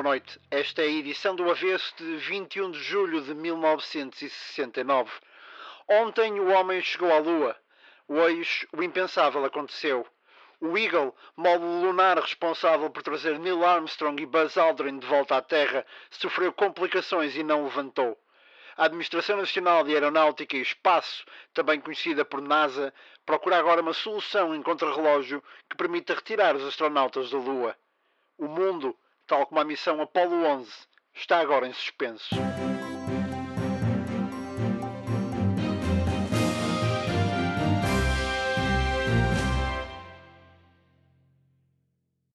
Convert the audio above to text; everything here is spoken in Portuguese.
Boa noite. Esta é a edição do Avesso de 21 de julho de 1969. Ontem o homem chegou à Lua. Hoje o impensável aconteceu. O Eagle, módulo lunar responsável por trazer Neil Armstrong e Buzz Aldrin de volta à Terra, sofreu complicações e não levantou. A Administração Nacional de Aeronáutica e Espaço, também conhecida por NASA, procura agora uma solução em contrarrelógio que permita retirar os astronautas da Lua. O mundo tal como a missão Apollo 11, está agora em suspenso.